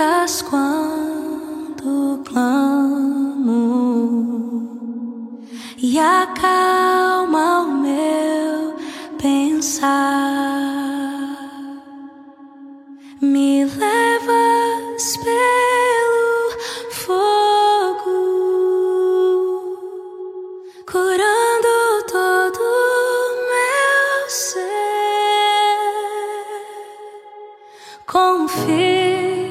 escutas quando clamo e acalma o meu pensar. Me levas pelo fogo, curando todo meu ser. Confio.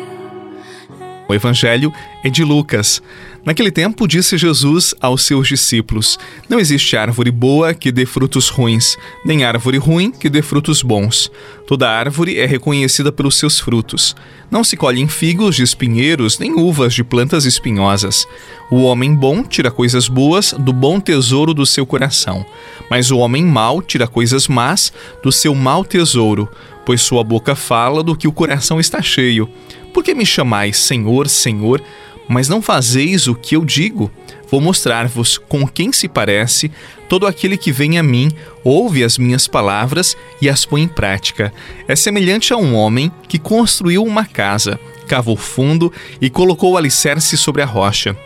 O Evangelho é de Lucas. Naquele tempo, disse Jesus aos seus discípulos: Não existe árvore boa que dê frutos ruins, nem árvore ruim que dê frutos bons. Toda árvore é reconhecida pelos seus frutos. Não se colhem figos de espinheiros, nem uvas de plantas espinhosas. O homem bom tira coisas boas do bom tesouro do seu coração, mas o homem mau tira coisas más do seu mau tesouro, pois sua boca fala do que o coração está cheio. Por que me chamais Senhor, Senhor, mas não fazeis o que eu digo? Vou mostrar-vos com quem se parece todo aquele que vem a mim, ouve as minhas palavras e as põe em prática. É semelhante a um homem que construiu uma casa, cavou fundo e colocou o alicerce sobre a rocha.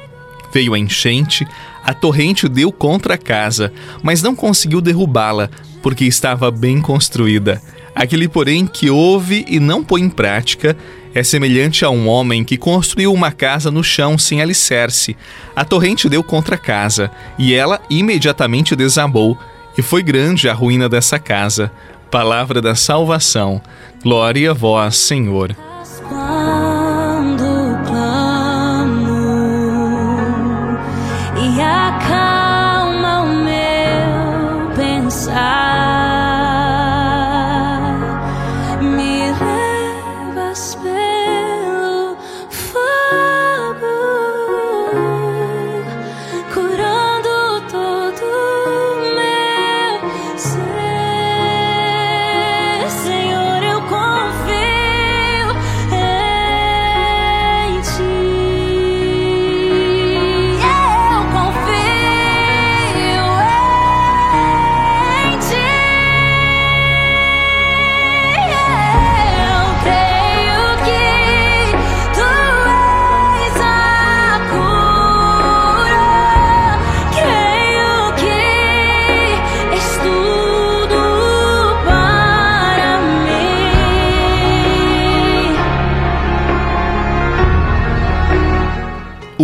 Veio a enchente, a torrente deu contra a casa, mas não conseguiu derrubá-la, porque estava bem construída. Aquele, porém, que ouve e não põe em prática é semelhante a um homem que construiu uma casa no chão sem alicerce. A torrente deu contra a casa, e ela imediatamente desabou, e foi grande a ruína dessa casa. Palavra da salvação. Glória a vós, Senhor.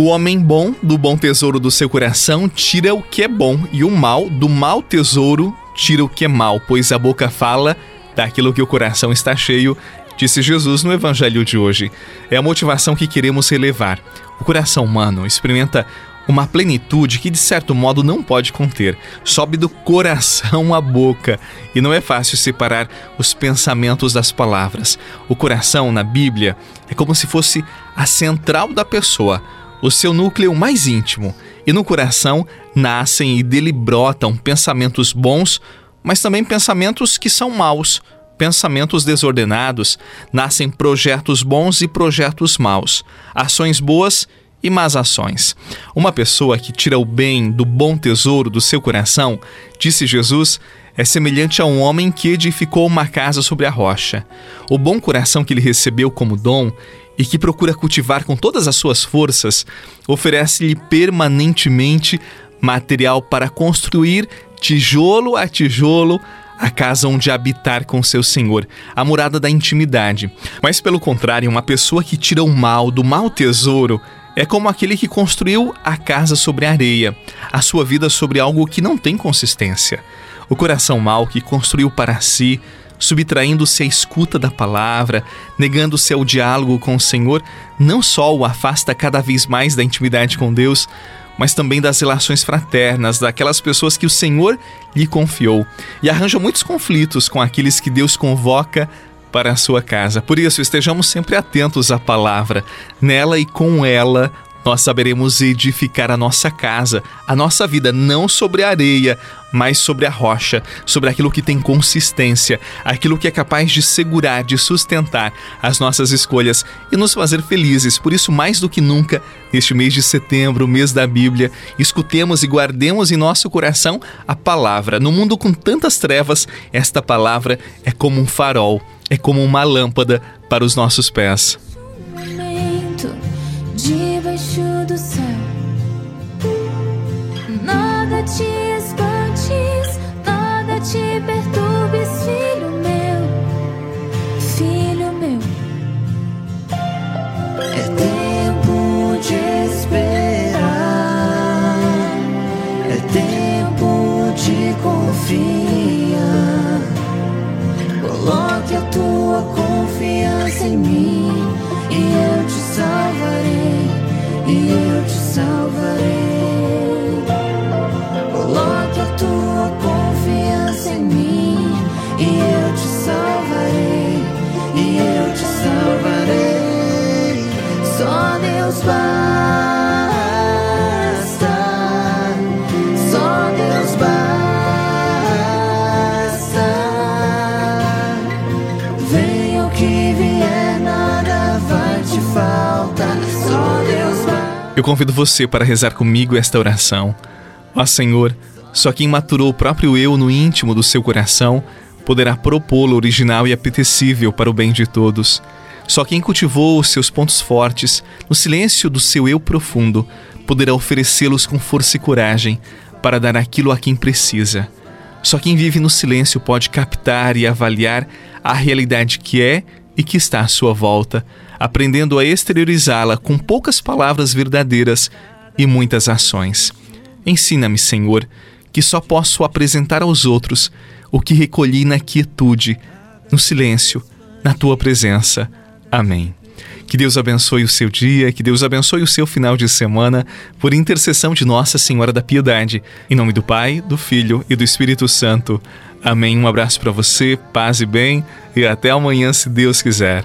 O homem bom, do bom tesouro do seu coração, tira o que é bom, e o mal, do mau tesouro, tira o que é mal, pois a boca fala daquilo que o coração está cheio, disse Jesus no evangelho de hoje. É a motivação que queremos relevar. O coração humano experimenta uma plenitude que de certo modo não pode conter. Sobe do coração à boca e não é fácil separar os pensamentos das palavras. O coração na Bíblia é como se fosse a central da pessoa, o seu núcleo mais íntimo. E no coração nascem e dele brotam pensamentos bons, mas também pensamentos que são maus pensamentos desordenados, nascem projetos bons e projetos maus, ações boas e más ações. Uma pessoa que tira o bem do bom tesouro do seu coração, disse Jesus, é semelhante a um homem que edificou uma casa sobre a rocha. O bom coração que ele recebeu como dom e que procura cultivar com todas as suas forças, oferece-lhe permanentemente material para construir tijolo a tijolo a casa onde habitar com seu senhor, a morada da intimidade. Mas pelo contrário, uma pessoa que tira o mal do mau tesouro é como aquele que construiu a casa sobre a areia, a sua vida sobre algo que não tem consistência. O coração mau que construiu para si, subtraindo-se à escuta da palavra, negando-se ao diálogo com o Senhor, não só o afasta cada vez mais da intimidade com Deus, mas também das relações fraternas, daquelas pessoas que o Senhor lhe confiou, e arranja muitos conflitos com aqueles que Deus convoca para a sua casa. Por isso, estejamos sempre atentos à palavra. Nela e com ela, nós saberemos edificar a nossa casa, a nossa vida, não sobre a areia, mas sobre a rocha, sobre aquilo que tem consistência, aquilo que é capaz de segurar, de sustentar as nossas escolhas e nos fazer felizes. Por isso, mais do que nunca, neste mês de setembro, mês da Bíblia, escutemos e guardemos em nosso coração a palavra. No mundo com tantas trevas, esta palavra é como um farol, é como uma lâmpada para os nossos pés. em mim e eu te salvarei, e eu te salvarei. Coloque a tua confiança em mim e eu te salvarei, e eu te salvarei. Só Deus vai. Eu convido você para rezar comigo esta oração. Ó Senhor, só quem maturou o próprio eu no íntimo do seu coração poderá propô-lo original e apetecível para o bem de todos. Só quem cultivou os seus pontos fortes no silêncio do seu eu profundo poderá oferecê-los com força e coragem para dar aquilo a quem precisa. Só quem vive no silêncio pode captar e avaliar a realidade que é e que está à sua volta, aprendendo a exteriorizá-la com poucas palavras verdadeiras e muitas ações. Ensina-me, Senhor, que só posso apresentar aos outros o que recolhi na quietude, no silêncio, na tua presença. Amém. Que Deus abençoe o seu dia, que Deus abençoe o seu final de semana, por intercessão de Nossa Senhora da Piedade. Em nome do Pai, do Filho e do Espírito Santo. Amém. Um abraço para você, paz e bem, e até amanhã, se Deus quiser.